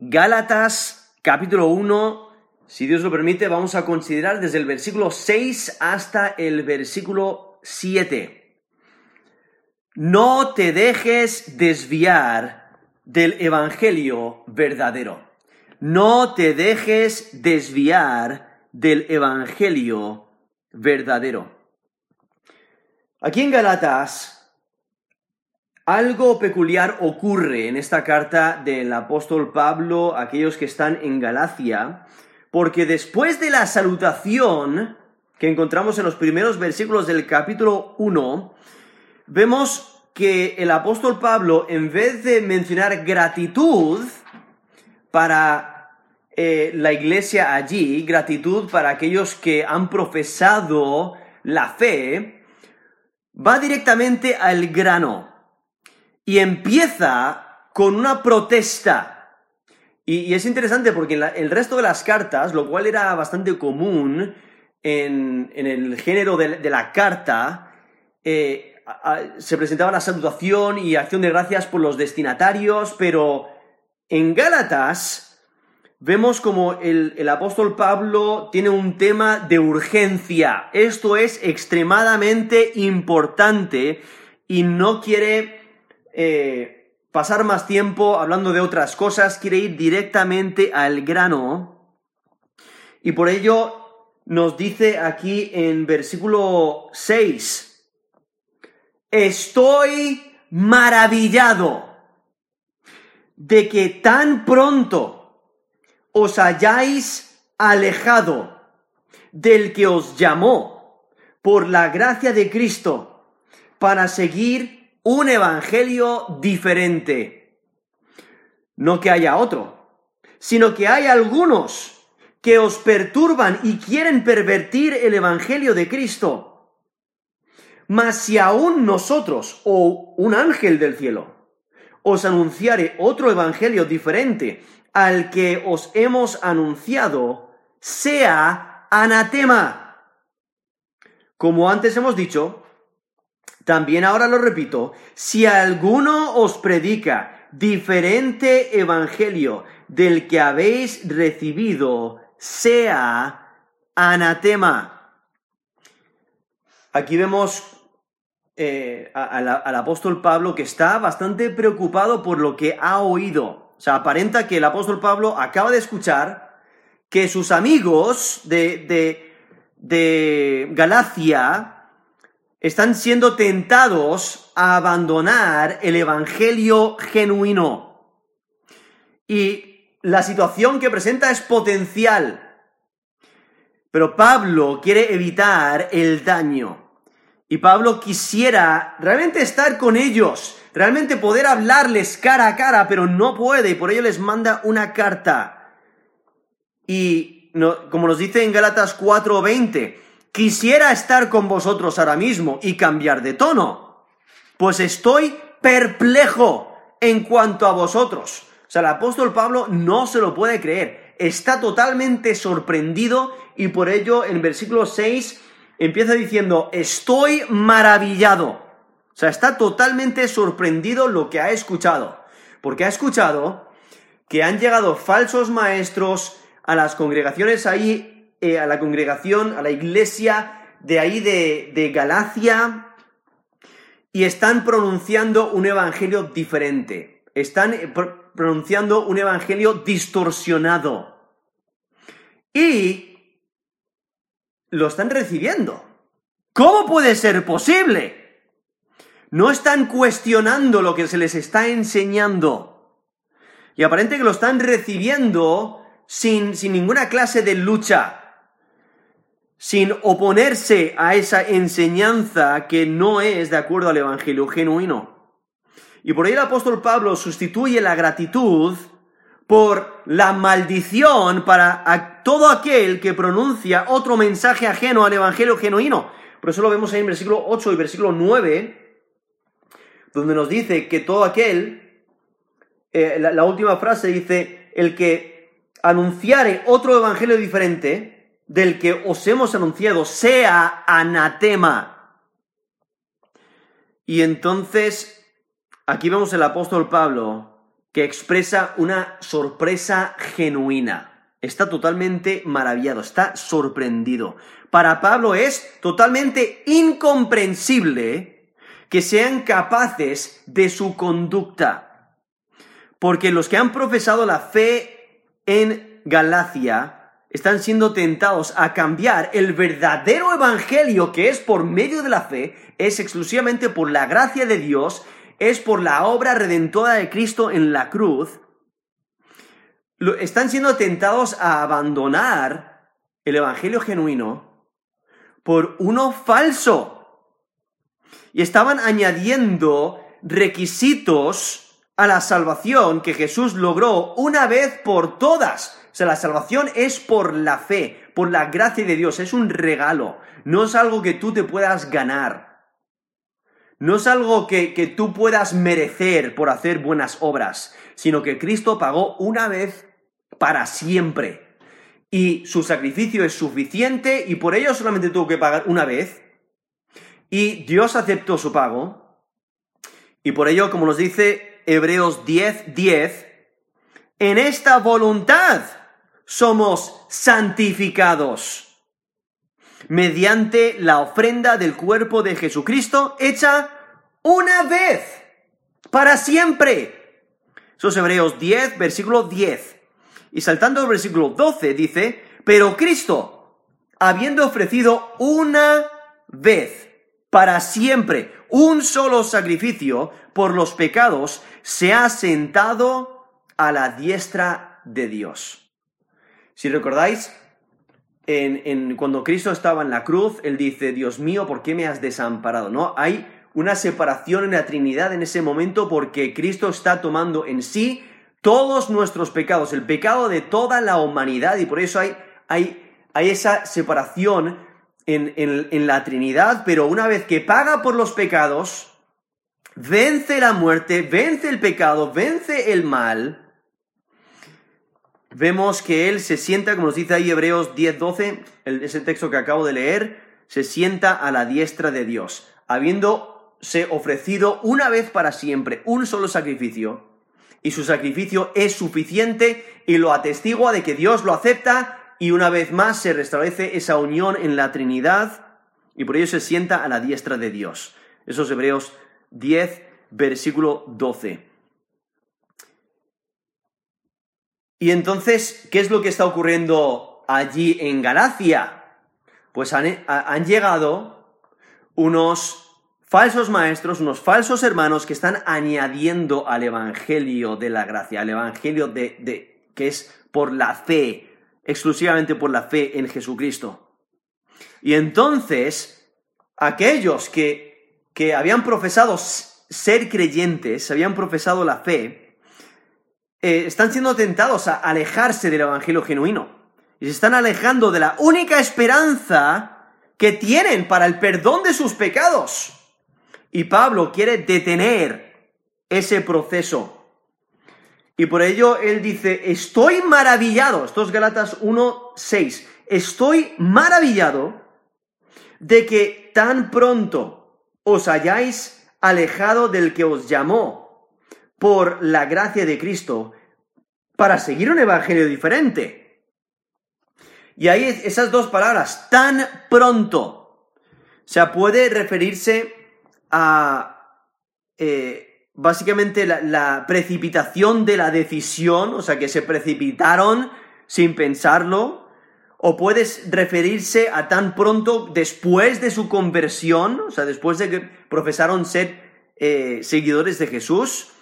Gálatas capítulo 1, si Dios lo permite, vamos a considerar desde el versículo 6 hasta el versículo 7. No te dejes desviar del Evangelio verdadero. No te dejes desviar del Evangelio verdadero. Aquí en Galatas algo peculiar ocurre en esta carta del apóstol Pablo a aquellos que están en Galacia, porque después de la salutación que encontramos en los primeros versículos del capítulo 1, vemos que el apóstol Pablo, en vez de mencionar gratitud para eh, la iglesia allí, gratitud para aquellos que han profesado la fe, va directamente al grano y empieza con una protesta. Y, es interesante porque en el resto de las cartas, lo cual era bastante común en, el género de, la carta, eh, se presentaba la salutación y acción de gracias por los destinatarios, pero en Gálatas vemos como el, el, apóstol Pablo tiene un tema de urgencia. Esto es extremadamente importante y no quiere eh, pasar más tiempo hablando de otras cosas, quiere ir directamente al grano. Y por ello nos dice aquí en versículo 6, estoy maravillado de que tan pronto os hayáis alejado del que os llamó por la gracia de Cristo para seguir un evangelio diferente. No que haya otro, sino que hay algunos que os perturban y quieren pervertir el evangelio de Cristo. Mas si aún nosotros o un ángel del cielo os anunciare otro evangelio diferente al que os hemos anunciado, sea anatema. Como antes hemos dicho, también ahora lo repito, si alguno os predica diferente evangelio del que habéis recibido, sea anatema. Aquí vemos eh, al apóstol Pablo que está bastante preocupado por lo que ha oído. O sea, aparenta que el apóstol Pablo acaba de escuchar que sus amigos de, de, de Galacia están siendo tentados a abandonar el Evangelio genuino. Y la situación que presenta es potencial. Pero Pablo quiere evitar el daño. Y Pablo quisiera realmente estar con ellos, realmente poder hablarles cara a cara, pero no puede y por ello les manda una carta. Y como nos dice en Gálatas 4:20, quisiera estar con vosotros ahora mismo y cambiar de tono, pues estoy perplejo en cuanto a vosotros. O sea, el apóstol Pablo no se lo puede creer, está totalmente sorprendido y por ello en versículo 6 empieza diciendo, estoy maravillado. O sea, está totalmente sorprendido lo que ha escuchado, porque ha escuchado que han llegado falsos maestros a las congregaciones ahí eh, a la congregación, a la iglesia de ahí de, Galacia, y están pronunciando un evangelio diferente. Están eh, pronunciando un evangelio distorsionado. Y lo están recibiendo. ¿Cómo puede ser posible? No están cuestionando lo que se les está enseñando. Y aparente que lo están recibiendo sin, sin ninguna clase de lucha sin oponerse a esa enseñanza que no es de acuerdo al Evangelio genuino. Y por ahí el apóstol Pablo sustituye la gratitud por la maldición para todo aquel que pronuncia otro mensaje ajeno al Evangelio genuino. Por eso lo vemos ahí en versículo 8 y versículo 9, donde nos dice que todo aquel, eh, la última frase dice, el que anunciare otro Evangelio diferente, del que os hemos anunciado sea anatema. Y entonces, aquí vemos el apóstol Pablo que expresa una sorpresa genuina. Está totalmente maravillado, está sorprendido. Para Pablo es totalmente incomprensible que sean capaces de su conducta. Porque los que han profesado la fe en Galacia están siendo tentados a cambiar el verdadero evangelio que es por medio de la fe, es exclusivamente por la gracia de Dios, es por la obra redentora de Cristo en la cruz, están siendo tentados a abandonar el evangelio genuino por uno falso. Y estaban añadiendo requisitos a la salvación que Jesús logró una vez por todas sea, la salvación es por la fe, por la gracia de Dios, es un regalo, no es algo que tú te puedas ganar, no es algo que, que tú puedas merecer por hacer buenas obras, sino que Cristo pagó una vez para siempre. Y su sacrificio es suficiente y por ello solamente tuvo que pagar una vez. Y Dios aceptó su pago. Y por ello, como nos dice Hebreos 10, 10, en esta voluntad somos santificados mediante la ofrenda del cuerpo de Jesucristo hecha una vez, para siempre. Eso es Hebreos 10, versículo 10. Y saltando al versículo 12 dice, pero Cristo, habiendo ofrecido una vez, para siempre, un solo sacrificio por los pecados, se ha sentado a la diestra de Dios. Si recordáis, en, cuando Cristo estaba en la cruz, Él dice, Dios mío, ¿por qué me has desamparado? ¿No? Hay una separación en la Trinidad en ese momento porque Cristo está tomando en sí todos nuestros pecados, el pecado de toda la humanidad, y por eso hay, hay, hay esa separación en, en la Trinidad, pero una vez que paga por los pecados, vence la muerte, vence el pecado, vence el mal, vemos que él se sienta, como nos dice ahí Hebreos 10:12, ese texto que acabo de leer, se sienta a la diestra de Dios, habiéndose ofrecido una vez para siempre un solo sacrificio, y su sacrificio es suficiente y lo atestigua de que Dios lo acepta y una vez más se restablece esa unión en la Trinidad y por ello se sienta a la diestra de Dios. Esos Hebreos 10, versículo 12. Y entonces, ¿qué es lo que está ocurriendo allí en Galacia? Pues han, llegado unos falsos maestros, unos falsos hermanos que están añadiendo al Evangelio de la gracia, al Evangelio de, de, que es por la fe, exclusivamente por la fe en Jesucristo. Y entonces, aquellos que, que habían profesado ser creyentes, habían profesado la fe, eh, están siendo tentados a alejarse del Evangelio genuino. Y se están alejando de la única esperanza que tienen para el perdón de sus pecados. Y Pablo quiere detener ese proceso. Y por ello él dice, estoy maravillado, esto es Galatas 1.6, estoy maravillado de que tan pronto os hayáis alejado del que os llamó por la gracia de Cristo para seguir un evangelio diferente. Y ahí esas dos palabras, tan pronto, o sea, puede referirse a eh, básicamente la, precipitación de la decisión, o sea, que se precipitaron sin pensarlo, o puedes referirse a tan pronto después de su conversión, o sea, después de que profesaron ser eh, seguidores de Jesús,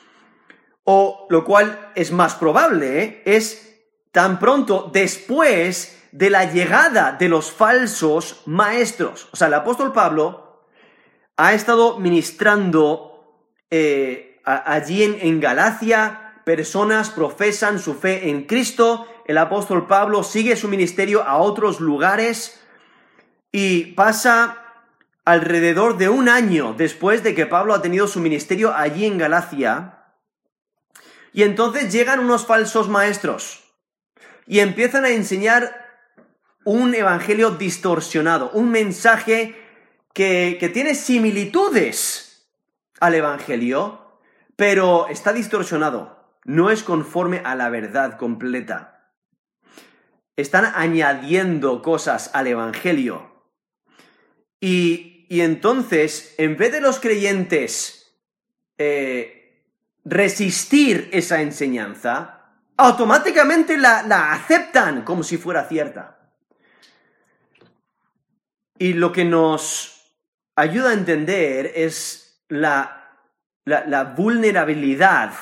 o lo cual es más probable, ¿eh? es tan pronto después de la llegada de los falsos maestros. O sea, el apóstol Pablo ha estado ministrando eh, allí en, en Galacia, personas profesan su fe en Cristo, el apóstol Pablo sigue su ministerio a otros lugares y pasa alrededor de un año después de que Pablo ha tenido su ministerio allí en Galacia, y entonces llegan unos falsos maestros y empiezan a enseñar un evangelio distorsionado, un mensaje que, tiene similitudes al evangelio, pero está distorsionado. no es conforme a la verdad completa. Están añadiendo cosas al Evangelio. Y, y entonces, en vez de los creyentes eh, resistir esa enseñanza, automáticamente la, la aceptan como si fuera cierta. Y lo que nos ayuda a entender es la, la, vulnerabilidad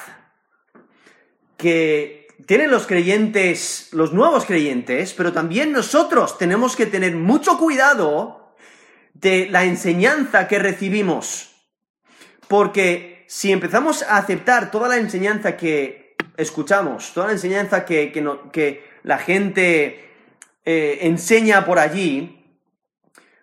que tienen los creyentes, los nuevos creyentes, pero también nosotros tenemos que tener mucho cuidado de la enseñanza que recibimos. Porque si empezamos a aceptar toda la enseñanza que escuchamos, toda la enseñanza que, que, la gente eh, enseña por allí,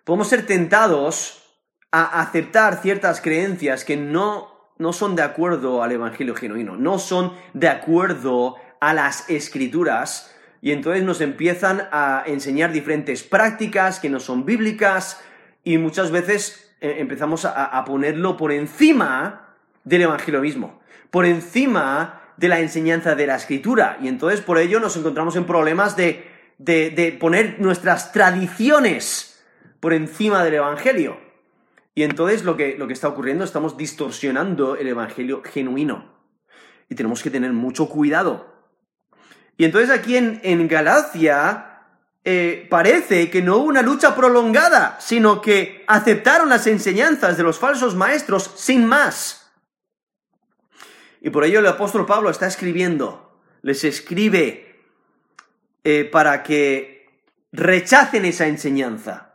podemos ser tentados a aceptar ciertas creencias que no, no son de acuerdo al Evangelio genuino, no son de acuerdo a las escrituras, y entonces nos empiezan a enseñar diferentes prácticas que no son bíblicas, y muchas veces eh, empezamos a, ponerlo por encima del Evangelio mismo, por encima de la enseñanza de la escritura, y entonces por ello nos encontramos en problemas de, de poner nuestras tradiciones por encima del Evangelio. Y entonces lo que, lo que está ocurriendo, estamos distorsionando el Evangelio genuino. Y tenemos que tener mucho cuidado. Y entonces aquí en, en Galacia eh, parece que no hubo una lucha prolongada, sino que aceptaron las enseñanzas de los falsos maestros sin más. Y por ello el apóstol Pablo está escribiendo, les escribe eh, para que rechacen esa enseñanza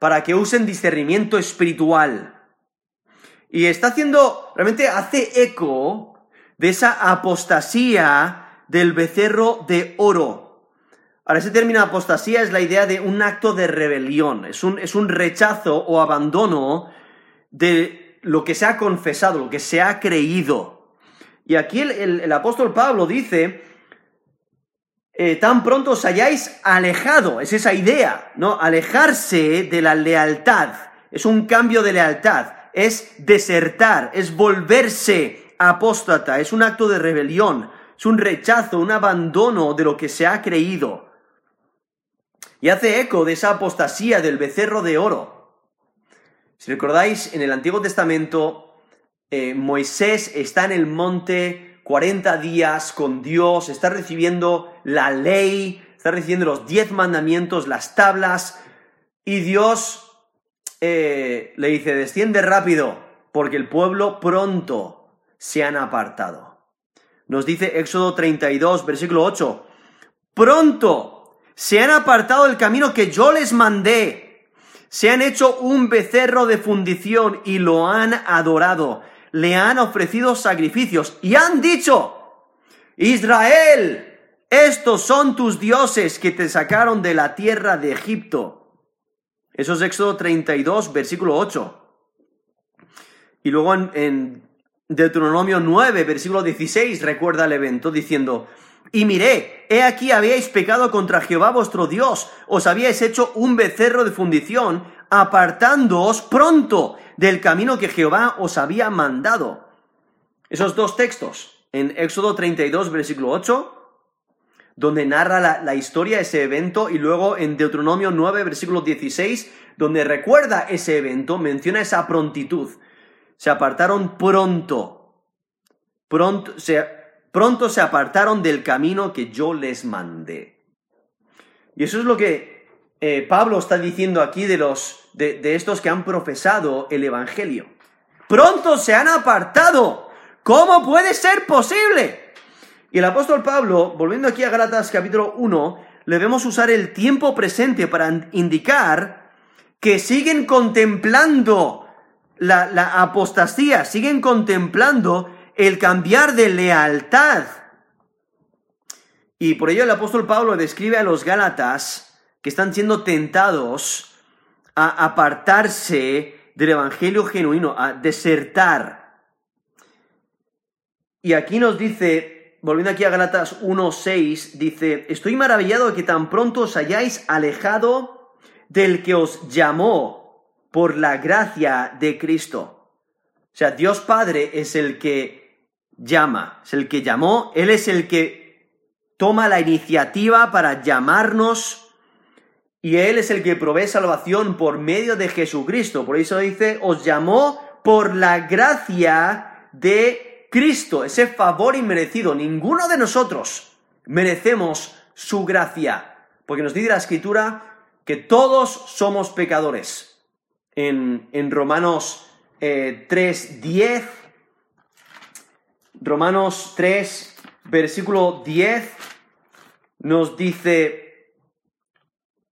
para que usen discernimiento espiritual. Y está haciendo, realmente hace eco de esa apostasía del becerro de oro. Ahora, ese término apostasía es la idea de un acto de rebelión, es un, es un rechazo o abandono de lo que se ha confesado, lo que se ha creído. Y aquí el apóstol Pablo dice eh, tan pronto os hayáis alejado, es esa idea, ¿no? Alejarse de la lealtad, es un cambio de lealtad, es desertar, es volverse apóstata, es un acto de rebelión, es un rechazo, un abandono de lo que se ha creído. Y hace eco de esa apostasía del becerro de oro. Si recordáis, en el Antiguo Testamento, eh, Moisés está en el monte 40 días con Dios, está recibiendo la ley, está recibiendo los 10 mandamientos, las tablas, y Dios eh, le dice, desciende rápido, porque el pueblo pronto se han apartado. Nos dice Éxodo 32, versículo 8, pronto se han apartado del camino que yo les mandé, se han hecho un becerro de fundición y lo han adorado le han ofrecido sacrificios y han dicho, Israel, estos son tus dioses que te sacaron de la tierra de Egipto. Eso es Éxodo 32, versículo 8. Y luego en, Deuteronomio 9, versículo 16, recuerda el evento diciendo, y miré, he aquí habíais pecado contra Jehová vuestro Dios, os habíais hecho un becerro de fundición, apartándoos pronto del camino que Jehová os había mandado. Esos dos textos, en Éxodo 32, versículo 8, donde narra la, historia, ese evento, y luego en Deuteronomio 9, versículo 16, donde recuerda ese evento, menciona esa prontitud. Se apartaron pronto, pronto se, pronto se apartaron del camino que yo les mandé. Y eso es lo que eh, Pablo está diciendo aquí de los de, estos que han profesado el Evangelio. Pronto se han apartado. ¿Cómo puede ser posible? Y el apóstol Pablo, volviendo aquí a Galatas capítulo 1, le vemos usar el tiempo presente para indicar que siguen contemplando la, la, apostasía, siguen contemplando el cambiar de lealtad. Y por ello el apóstol Pablo describe a los Gálatas que están siendo tentados a apartarse del Evangelio genuino, a desertar. Y aquí nos dice, volviendo aquí a Galatas 1.6, dice, estoy maravillado de que tan pronto os hayáis alejado del que os llamó por la gracia de Cristo. O sea, Dios Padre es el que llama, es el que llamó, Él es el que toma la iniciativa para llamarnos y Él es el que provee salvación por medio de Jesucristo. Por eso dice, os llamó por la gracia de Cristo, ese favor inmerecido. Ninguno de nosotros merecemos su gracia, porque nos dice la Escritura que todos somos pecadores. En, en Romanos eh, 3.10, Romanos 3, versículo 10, nos dice,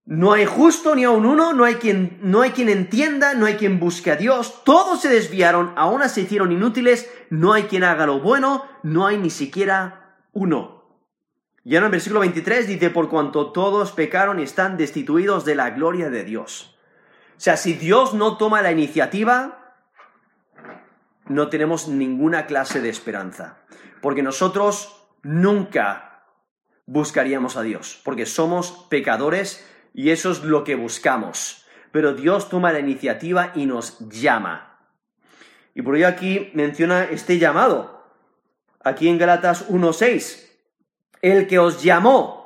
no hay justo ni aun uno, no hay quien, no hay quien entienda, no hay quien busque a Dios. Todos se desviaron, aún se hicieron inútiles, no hay quien haga lo bueno, no hay ni siquiera uno. Y en el versículo 23 dice, por cuanto todos pecaron y están destituidos de la gloria de Dios. O sea, si Dios no toma la iniciativa, no tenemos ninguna clase de esperanza. Porque nosotros nunca buscaríamos a Dios, porque somos pecadores y eso es lo que buscamos. Pero Dios toma la iniciativa y nos llama. Y por ello aquí menciona este llamado. Aquí en Galatas 1.6. El que os llamó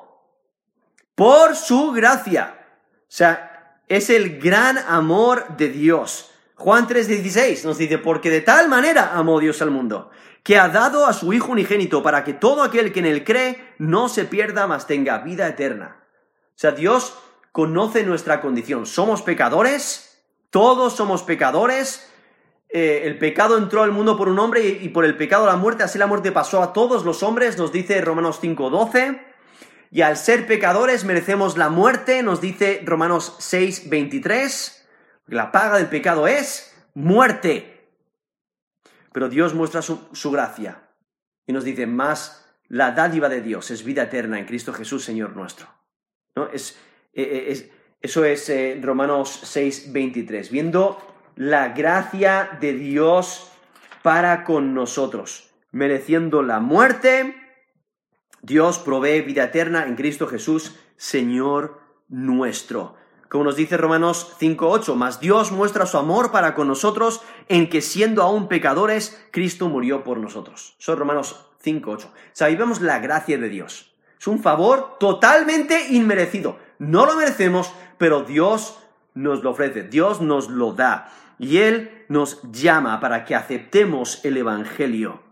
por su gracia. O sea, es el gran amor de Dios. Juan 3:16 nos dice, porque de tal manera amó Dios al mundo, que ha dado a su Hijo unigénito para que todo aquel que en él cree no se pierda, mas tenga vida eterna. O sea, Dios conoce nuestra condición. Somos pecadores, todos somos pecadores. Eh, el pecado entró al mundo por un hombre y, por el pecado la muerte, así la muerte pasó a todos los hombres, nos dice Romanos 5.12. Y al ser pecadores merecemos la muerte, nos dice Romanos 6.23. La paga del pecado es muerte. Pero Dios muestra su, su gracia y nos dice, más la dádiva de Dios es vida eterna en Cristo Jesús, Señor nuestro. ¿No? Es, eh, es, eso es eh, Romanos 6, 23. Viendo la gracia de Dios para con nosotros, mereciendo la muerte, Dios provee vida eterna en Cristo Jesús, Señor nuestro. Como nos dice Romanos 5.8, mas Dios muestra su amor para con nosotros en que siendo aún pecadores, Cristo murió por nosotros. Son Romanos 5.8. O sea, ahí vemos la gracia de Dios. Es un favor totalmente inmerecido. No lo merecemos, pero Dios nos lo ofrece, Dios nos lo da. Y Él nos llama para que aceptemos el Evangelio.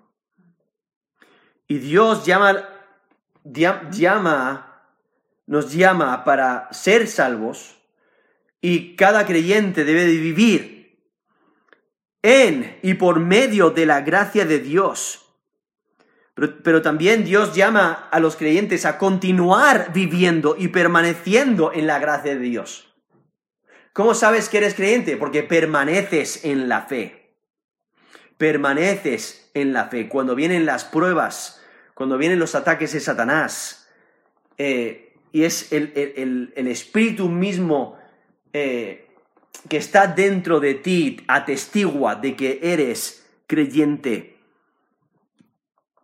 Y Dios llama, nos llama para ser salvos y cada creyente debe de vivir en y por medio de la gracia de Dios. Pero, también Dios llama a los creyentes a continuar viviendo y permaneciendo en la gracia de Dios. ¿Cómo sabes que eres creyente? Porque permaneces en la fe. Permaneces en la fe. Cuando vienen las pruebas, cuando vienen los ataques de Satanás, eh, y es el, espíritu mismo eh, que está dentro de ti, atestigua de que eres creyente.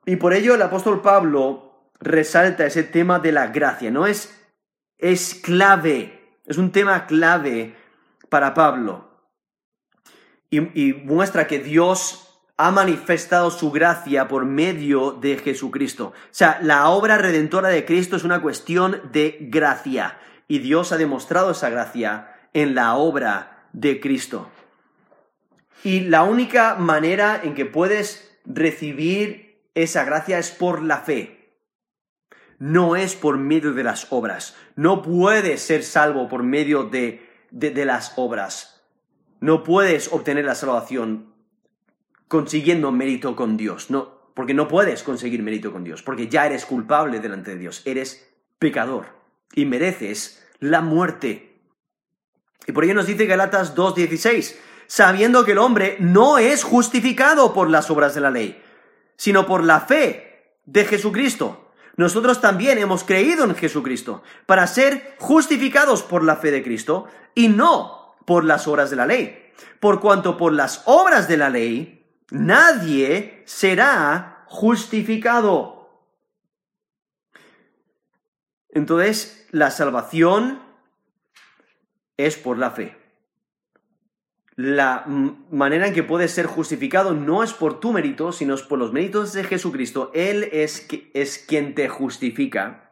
Y por ello el apóstol Pablo resalta ese tema de la gracia, ¿no? Es, es clave, es un tema clave para Pablo. Y, y muestra que Dios ha manifestado su gracia por medio de Jesucristo. O sea, la obra redentora de Cristo es una cuestión de gracia. Y Dios ha demostrado esa gracia en la obra de Cristo. Y la única manera en que puedes recibir esa gracia es por la fe. No es por medio de las obras. No puedes ser salvo por medio de, de, las obras. No puedes obtener la salvación consiguiendo mérito con Dios. No, porque no puedes conseguir mérito con Dios, porque ya eres culpable delante de Dios. Eres pecador y mereces la muerte. Y por ello nos dice Galatas 2.16, sabiendo que el hombre no es justificado por las obras de la ley, sino por la fe de Jesucristo. Nosotros también hemos creído en Jesucristo para ser justificados por la fe de Cristo y no por las obras de la ley. Por cuanto por las obras de la ley nadie será justificado. Entonces, la salvación es por la fe. La manera en que puedes ser justificado no es por tu mérito, sino es por los méritos de Jesucristo. Él es, es quien te justifica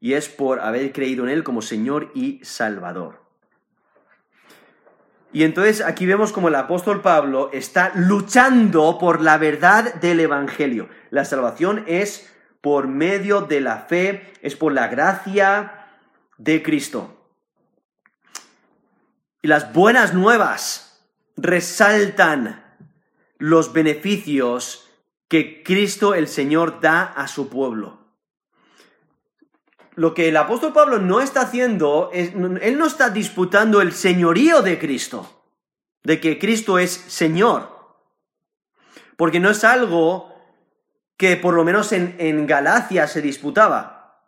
y es por haber creído en Él como Señor y Salvador. Y entonces aquí vemos como el apóstol Pablo está luchando por la verdad del Evangelio. La salvación es por medio de la fe, es por la gracia de Cristo. Y las buenas nuevas resaltan los beneficios que Cristo el Señor da a su pueblo. Lo que el apóstol Pablo no está haciendo es, él no está disputando el señorío de Cristo, de que Cristo es Señor, porque no es algo que por lo menos en, Galacia se disputaba.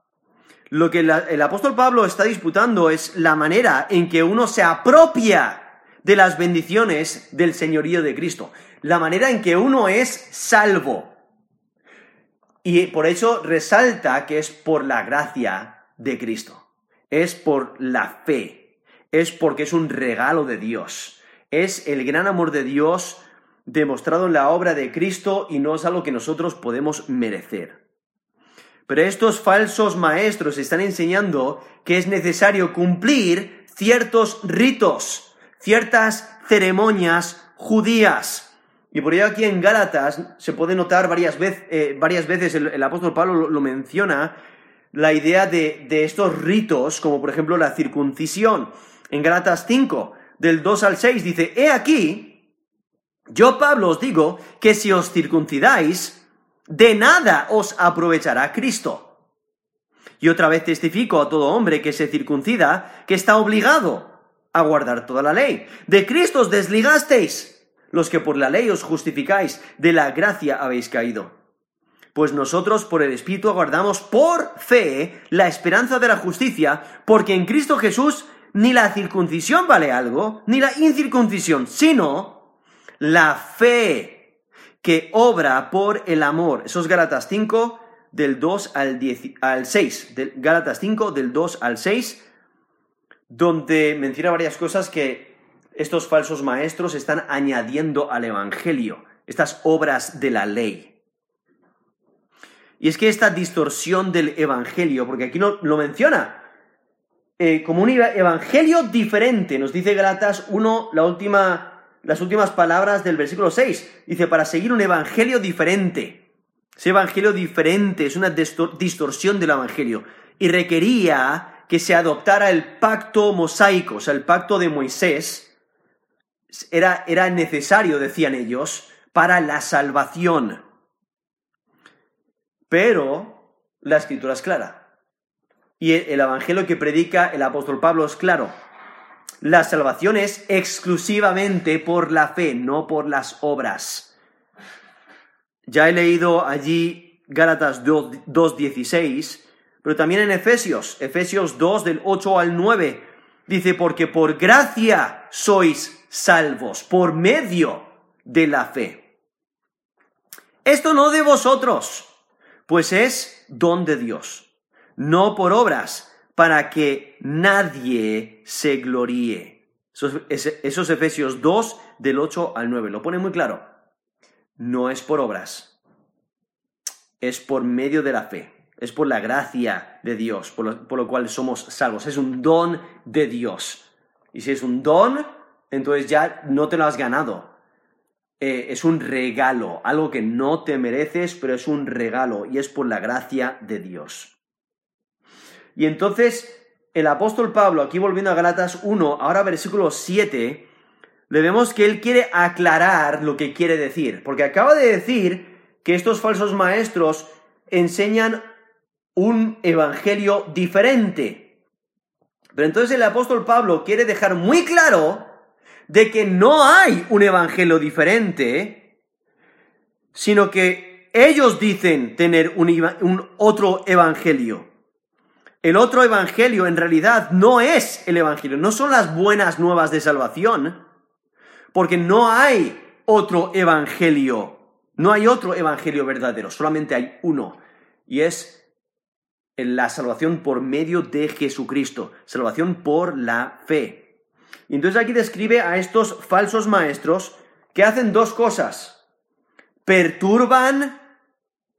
Lo que el apóstol Pablo está disputando es la manera en que uno se apropia de las bendiciones del señorío de Cristo, la manera en que uno es salvo. Y por eso resalta que es por la gracia de Cristo, es por la fe, es porque es un regalo de Dios, es el gran amor de Dios demostrado en la obra de Cristo y no es algo que nosotros podemos merecer. Pero estos falsos maestros están enseñando que es necesario cumplir ciertos ritos, ciertas ceremonias judías. Y por ello aquí en Gálatas se puede notar varias, eh, veces, el, apóstol Pablo lo, menciona, la idea de, de, estos ritos, como por ejemplo la circuncisión. En Gálatas 5, del 2 al 6, dice, he aquí, yo, Pablo, os digo que si os circuncidáis, de nada os aprovechará Cristo. Y otra vez testifico a todo hombre que se circuncida que está obligado a guardar toda la ley. De Cristo os desligasteis, los que por la ley os justificáis, de la gracia habéis caído. Pues nosotros por el Espíritu aguardamos por fe la esperanza de la justicia, porque en Cristo Jesús ni la circuncisión vale algo, ni la incircuncisión, sino la fe que obra por el amor. Eso es Gálatas 5 del 2 al, 10, al 6. Del, Gálatas 5 del 2 al 6, donde menciona varias cosas que estos falsos maestros están añadiendo al Evangelio, estas obras de la ley. Y es que esta distorsión del Evangelio, porque aquí no lo menciona, eh, como un evangelio diferente, nos dice Gálatas 1, la última las últimas palabras del versículo 6. Dice, para seguir un evangelio diferente. Ese evangelio diferente es una distorsión del evangelio. Y requería que se adoptara el pacto mosaico, o sea, el pacto de Moisés. Era, era necesario, decían ellos, para la salvación. Pero la escritura es clara. Y el evangelio que predica el apóstol Pablo es claro la salvación es exclusivamente por la fe, no por las obras. Ya he leído allí Gálatas 2.16, pero también en Efesios, Efesios 2 del 8 al 9, dice, porque por gracia sois salvos, por medio de la fe. Esto no de vosotros, pues es don de Dios, no por obras, para que nadie se gloríe. Esos, Efesios 2 del 8 al 9 lo pone muy claro. No es por obras, es por medio de la fe, es por la gracia de Dios, por lo, cual somos salvos. Es un don de Dios. Y si es un don, entonces ya no te lo has ganado. Eh, es un regalo, algo que no te mereces, pero es un regalo y es por la gracia de Dios. Y entonces el apóstol Pablo, aquí volviendo a Galatas 1, ahora versículo 7, le vemos que él quiere aclarar lo que quiere decir, porque acaba de decir que estos falsos maestros enseñan un evangelio diferente. Pero entonces el apóstol Pablo quiere dejar muy claro de que no hay un evangelio diferente, sino que ellos dicen tener un, otro evangelio. El otro evangelio en realidad no es el evangelio, no son las buenas nuevas de salvación, porque no hay otro evangelio, no hay otro evangelio verdadero, solamente hay uno, y es la salvación por medio de Jesucristo, salvación por la fe. Y entonces aquí describe a estos falsos maestros que hacen dos cosas. Perturban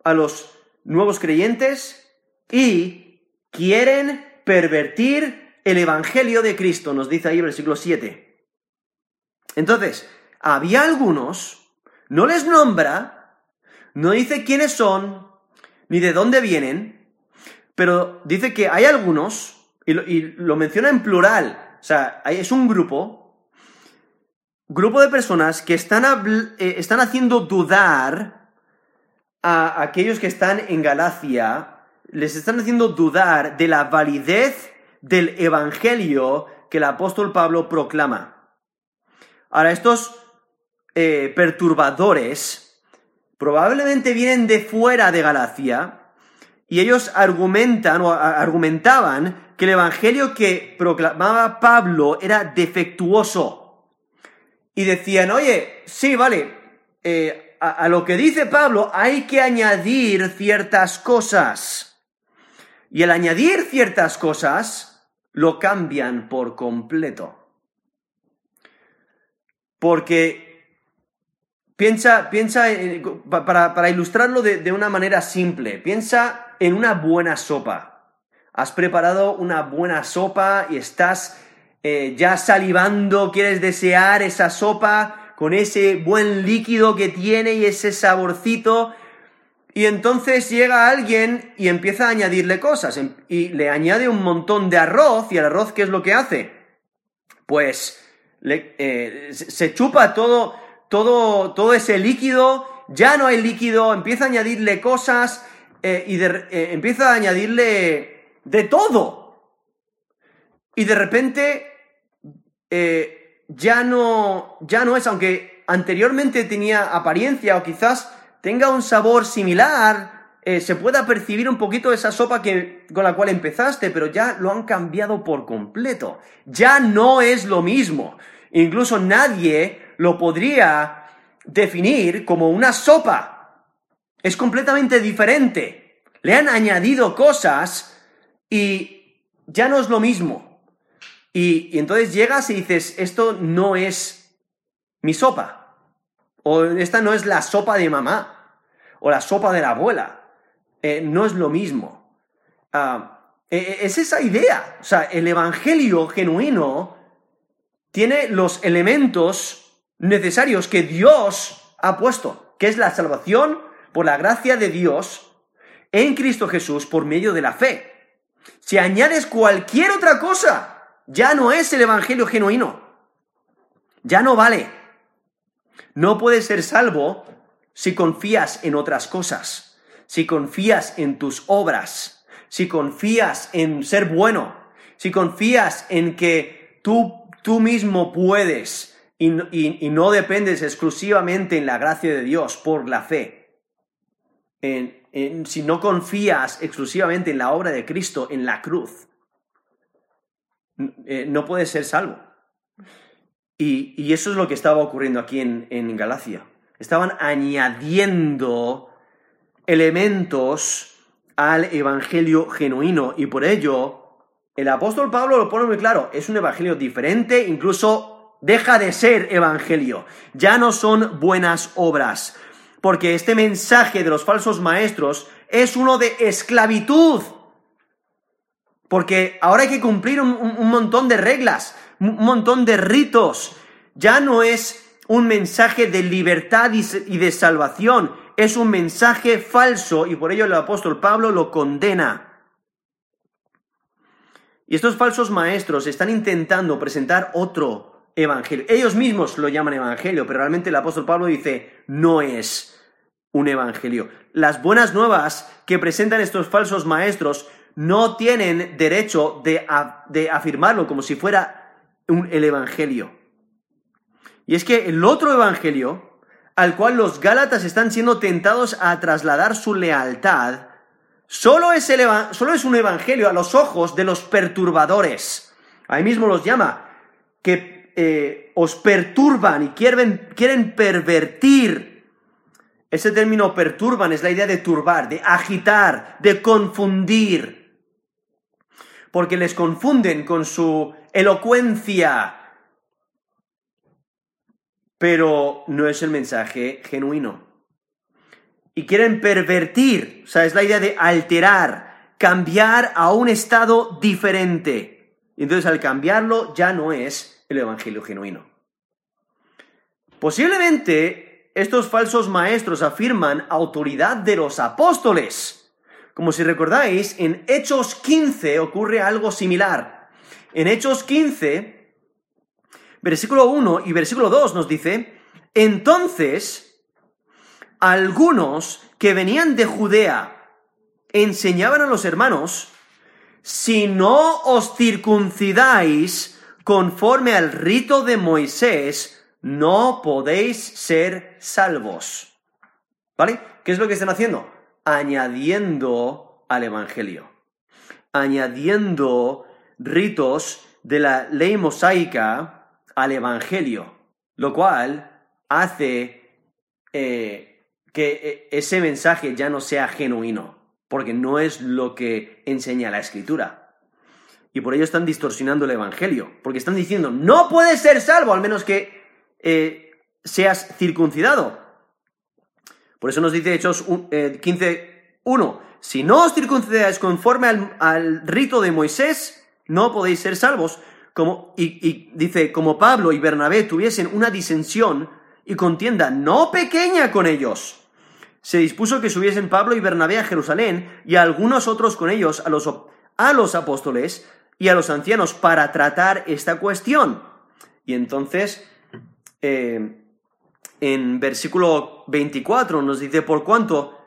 a los nuevos creyentes y quieren pervertir el Evangelio de Cristo, nos dice ahí el versículo 7. Entonces, había algunos, no les nombra, no dice quiénes son, ni de dónde vienen, pero dice que hay algunos, y lo, menciona en plural, o sea, es un grupo, grupo de personas que están, eh, están haciendo dudar a aquellos que están en Galacia, les están haciendo dudar de la validez del Evangelio que el apóstol Pablo proclama. Ahora, estos eh, perturbadores probablemente vienen de fuera de Galacia y ellos argumentan o argumentaban que el Evangelio que proclamaba Pablo era defectuoso. Y decían, oye, sí, vale, eh, a lo que dice Pablo hay que añadir ciertas cosas. Y al añadir ciertas cosas, lo cambian por completo. Porque piensa, piensa para, ilustrarlo de, una manera simple, piensa en una buena sopa. Has preparado una buena sopa y estás eh, ya salivando, quieres desear esa sopa con ese buen líquido que tiene y ese saborcito y entonces llega alguien y empieza a añadirle cosas em, y le añade un montón de arroz y el arroz ¿qué es lo que hace? Pues eh, se chupa todo, todo, todo ese líquido, ya no hay líquido, empieza a añadirle cosas eh, y eh, empieza a añadirle de todo. Y de repente ya, no, ya no es, aunque anteriormente tenía apariencia o quizás tenga un sabor similar, eh, se pueda percibir un poquito esa sopa que, con la cual empezaste, pero ya lo han cambiado por completo. Ya no es lo mismo. Incluso nadie lo podría definir como una sopa. Es completamente diferente. Le han añadido cosas y ya no es lo mismo. Y, entonces llegas y dices, esto no es mi sopa. O esta no es la sopa de mamá o la sopa de la abuela. Eh, no es lo mismo. Ah, e, e, es esa idea. O sea, el Evangelio genuino tiene los elementos necesarios que Dios ha puesto, que es la salvación por la gracia de Dios en Cristo Jesús por medio de la fe. Si añades cualquier otra cosa, ya no es el Evangelio genuino. Ya no vale. No puedes ser salvo si confías en otras cosas, si confías en tus obras, si confías en ser bueno, si confías en que tú, tú mismo puedes y, no dependes exclusivamente en la gracia de Dios por la fe, si no confías exclusivamente en la obra de Cristo en la cruz, eh, no puedes ser salvo. Y, eso es lo que estaba ocurriendo aquí en, en Galacia estaban añadiendo elementos al evangelio genuino y por ello el apóstol Pablo lo pone muy claro, es un evangelio diferente, incluso deja de ser evangelio, ya no son buenas obras, porque este mensaje de los falsos maestros es uno de esclavitud, porque ahora hay que cumplir un, montón de reglas, un montón de ritos, ya no es un mensaje de libertad y de salvación. Es un mensaje falso y por ello el apóstol Pablo lo condena. Y estos falsos maestros están intentando presentar otro evangelio. Ellos mismos lo llaman evangelio, pero realmente el apóstol Pablo dice, no es un evangelio. Las buenas nuevas que presentan estos falsos maestros no tienen derecho de, afirmarlo como si fuera el evangelio. Y es que el otro evangelio, al cual los Gálatas están siendo tentados a trasladar su lealtad, solo es, es un evangelio a los ojos de los perturbadores. Ahí mismo los llama, que eh, os perturban y quieren, quieren pervertir. Ese término perturban es la idea de turbar, de agitar, de confundir. Porque les confunden con su elocuencia, pero no es el mensaje genuino. Y quieren pervertir, o sea, es la idea de alterar, cambiar a un estado diferente. Entonces al cambiarlo ya no es el Evangelio genuino. Posiblemente estos falsos maestros afirman autoridad de los apóstoles. Como si recordáis, en Hechos 15 ocurre algo similar. En Hechos 15 versículo 1 y versículo 2 nos dice, entonces algunos que venían de Judea enseñaban a los hermanos, si no os circuncidáis conforme al rito de Moisés, no podéis ser salvos. ¿Vale? ¿Qué es lo que están haciendo? Añadiendo al Evangelio. Añadiendo ritos de la ley mosaica al Evangelio, lo cual hace eh, que eh, ese mensaje ya no sea genuino, porque no es lo que enseña la Escritura. Y por ello están distorsionando el Evangelio, porque están diciendo, no puedes ser salvo al menos que eh, seas circuncidado. Por eso nos dice Hechos 15.1, si no os circuncidáis conforme al, rito de Moisés, no podéis ser salvos, y, dice, como Pablo y Bernabé tuviesen una disensión y contienda no pequeña con ellos, se dispuso que subiesen Pablo y Bernabé a Jerusalén y algunos otros con ellos a los, a los apóstoles y a los ancianos para tratar esta cuestión. Y entonces, eh, en versículo 24 nos dice, por cuanto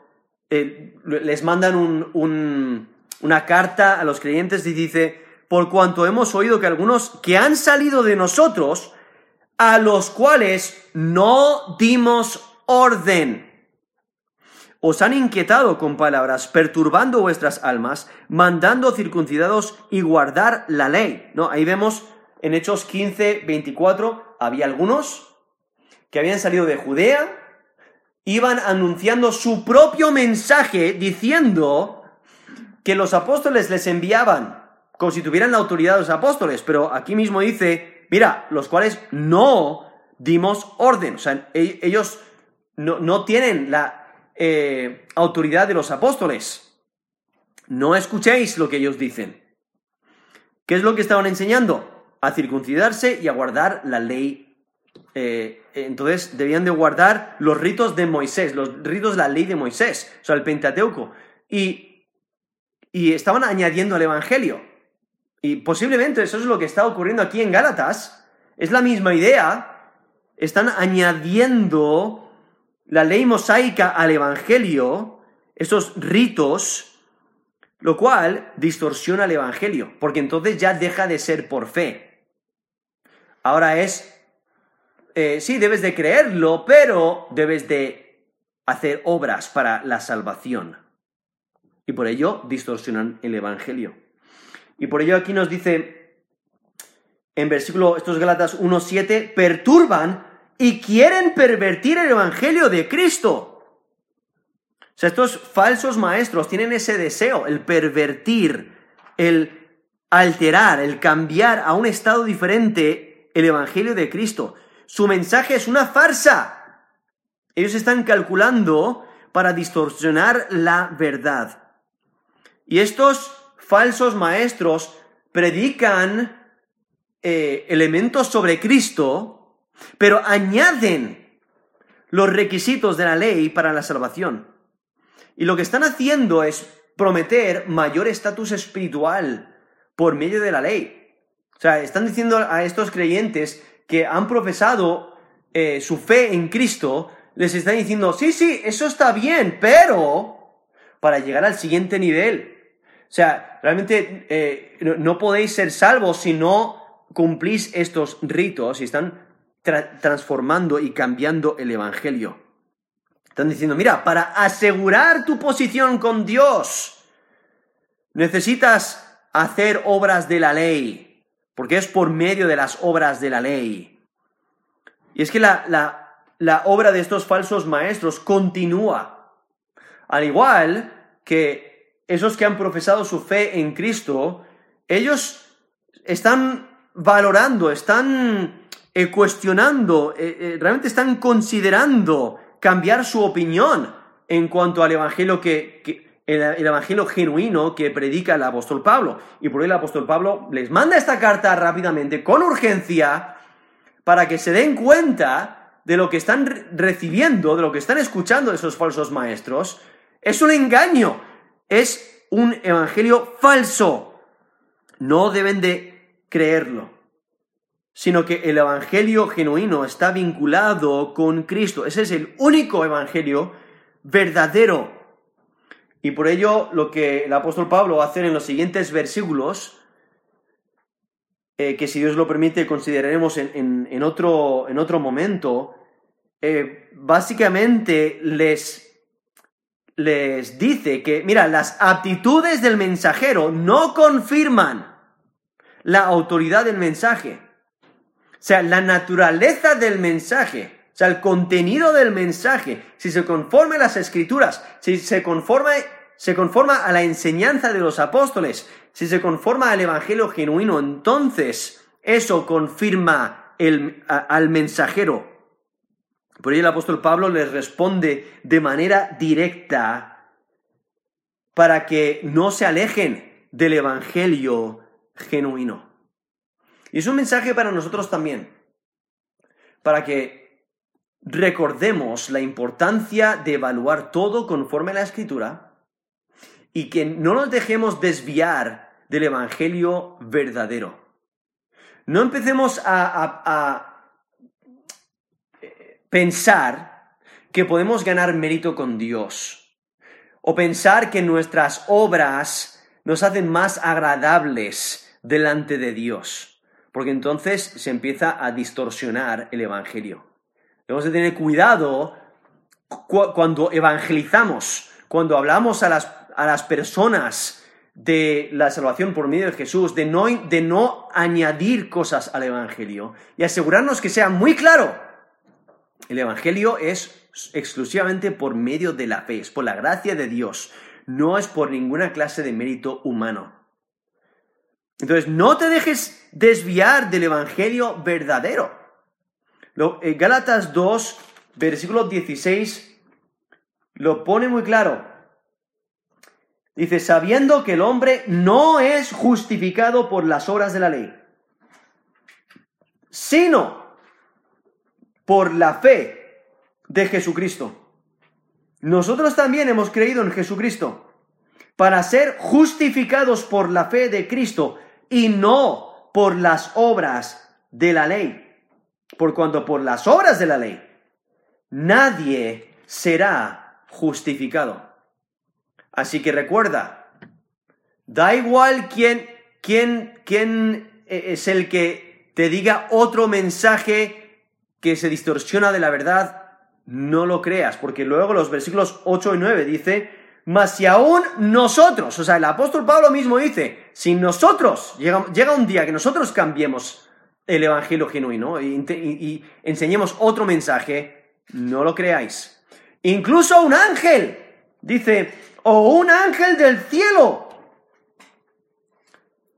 eh, les mandan una carta a los creyentes y dice, por cuanto hemos oído que algunos que han salido de nosotros, a los cuales no dimos orden, os han inquietado con palabras, perturbando vuestras almas, mandando circuncidados y guardar la ley. ¿No? Ahí vemos en Hechos 15, 24, había algunos que habían salido de Judea, iban anunciando su propio mensaje diciendo que los apóstoles les enviaban como si tuvieran la autoridad de los apóstoles, pero aquí mismo dice, mira, los cuales no dimos orden, o sea, e-, ellos no, tienen la eh, autoridad de los apóstoles. No escuchéis lo que ellos dicen. ¿Qué es lo que estaban enseñando? A circuncidarse y a guardar la ley. Eh, entonces debían de guardar los ritos de Moisés, los ritos de la ley de Moisés, o sea, el Pentateuco. Y, y estaban añadiendo al Evangelio. Y posiblemente eso es lo que está ocurriendo aquí en Gálatas. Es la misma idea. Están añadiendo la ley mosaica al Evangelio, esos ritos, lo cual distorsiona el Evangelio, porque entonces ya deja de ser por fe. Ahora es, eh, sí, debes de creerlo, pero debes de hacer obras para la salvación. Y por ello distorsionan el Evangelio. Y por ello aquí nos dice en versículo, estos Galatas 1.7, perturban y quieren pervertir el Evangelio de Cristo. O sea, estos falsos maestros tienen ese deseo, el pervertir, el alterar, el cambiar a un estado diferente el Evangelio de Cristo. Su mensaje es una farsa. Ellos están calculando para distorsionar la verdad. Y estos falsos maestros predican eh, elementos sobre Cristo, pero añaden los requisitos de la ley para la salvación. Y lo que están haciendo es prometer mayor estatus espiritual por medio de la ley. O sea, están diciendo a estos creyentes que han profesado eh, su fe en Cristo, les están diciendo, sí, sí, eso está bien, pero para llegar al siguiente nivel, o sea, realmente eh, no, podéis ser salvos si no cumplís estos ritos y están transformando y cambiando el Evangelio. Están diciendo, mira, para asegurar tu posición con Dios, necesitas hacer obras de la ley, porque es por medio de las obras de la ley. Y es que la, la obra de estos falsos maestros continúa. Al igual que esos que han profesado su fe en Cristo, ellos están valorando, están eh, cuestionando, eh, eh, realmente están considerando cambiar su opinión en cuanto al evangelio que, el, evangelio genuino que predica el apóstol Pablo. Y por ello el apóstol Pablo les manda esta carta rápidamente, con urgencia, para que se den cuenta de lo que están recibiendo, de lo que están escuchando de esos falsos maestros. Es un engaño, es un evangelio falso. No deben de creerlo sino que el Evangelio genuino está vinculado con Cristo. Ese es el único Evangelio verdadero. Y por ello lo que el apóstol Pablo va a hacer en los siguientes versículos, eh, que si Dios lo permite consideraremos en, otro, en otro, momento, eh, básicamente les, les dice que, mira, las aptitudes del mensajero no confirman la autoridad del mensaje. Sea, la naturaleza del mensaje, o sea, el contenido del mensaje, si se conforma a las escrituras, si se conforma, se conforma a la enseñanza de los apóstoles, si se conforma al evangelio genuino, entonces eso confirma el, al mensajero. Por ello el apóstol Pablo les responde de manera directa para que no se alejen del evangelio genuino. Y es un mensaje para nosotros también, para que recordemos la importancia de evaluar todo conforme a la escritura y que no nos dejemos desviar del Evangelio verdadero. No empecemos a, a eh, pensar que podemos ganar mérito con Dios o pensar que nuestras obras nos hacen más agradables delante de Dios porque entonces se empieza a distorsionar el Evangelio. Debemos de tener cuidado cuando evangelizamos, cuando hablamos a las, a las, personas de la salvación por medio de Jesús, de no, de no añadir cosas al Evangelio y asegurarnos que sea muy claro. El Evangelio es exclusivamente por medio de la fe, es por la gracia de Dios, no es por ninguna clase de mérito humano. Entonces, no te dejes desviar del Evangelio verdadero. Eh, Gálatas 2, versículo 16, lo pone muy claro. Dice, sabiendo que el hombre no es justificado por las obras de la ley, sino por la fe de Jesucristo. Nosotros también hemos creído en Jesucristo para ser justificados por la fe de Cristo y no por las obras de la ley. Por cuanto por las obras de la ley nadie será justificado. Así que recuerda, da igual quién, quién, quién es el que te diga otro mensaje que se distorsiona de la verdad, no lo creas, porque luego los versículos 8 y 9 dice, mas si aún nosotros, o sea, el apóstol Pablo mismo dice, si nosotros, llega, un día que nosotros cambiemos el evangelio genuino y, enseñemos otro mensaje, no lo creáis. Incluso un ángel, dice, o un ángel del cielo.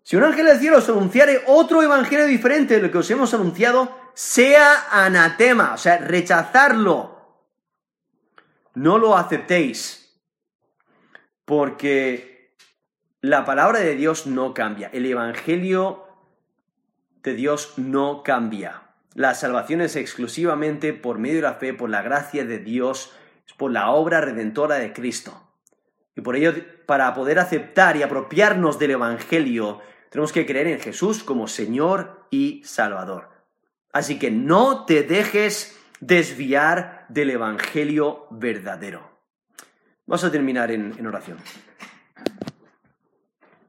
Si un ángel del cielo os anunciare otro evangelio diferente de lo que os hemos anunciado, sea anatema, o sea, rechazarlo. No lo aceptéis porque la palabra de Dios no cambia, el Evangelio de Dios no cambia. La salvación es exclusivamente por medio de la fe, por la gracia de Dios, por la obra redentora de Cristo. Y por ello, para poder aceptar y apropiarnos del Evangelio, tenemos que creer en Jesús como Señor y Salvador. Así que no te dejes desviar del Evangelio verdadero. Vamos a terminar en, en oración.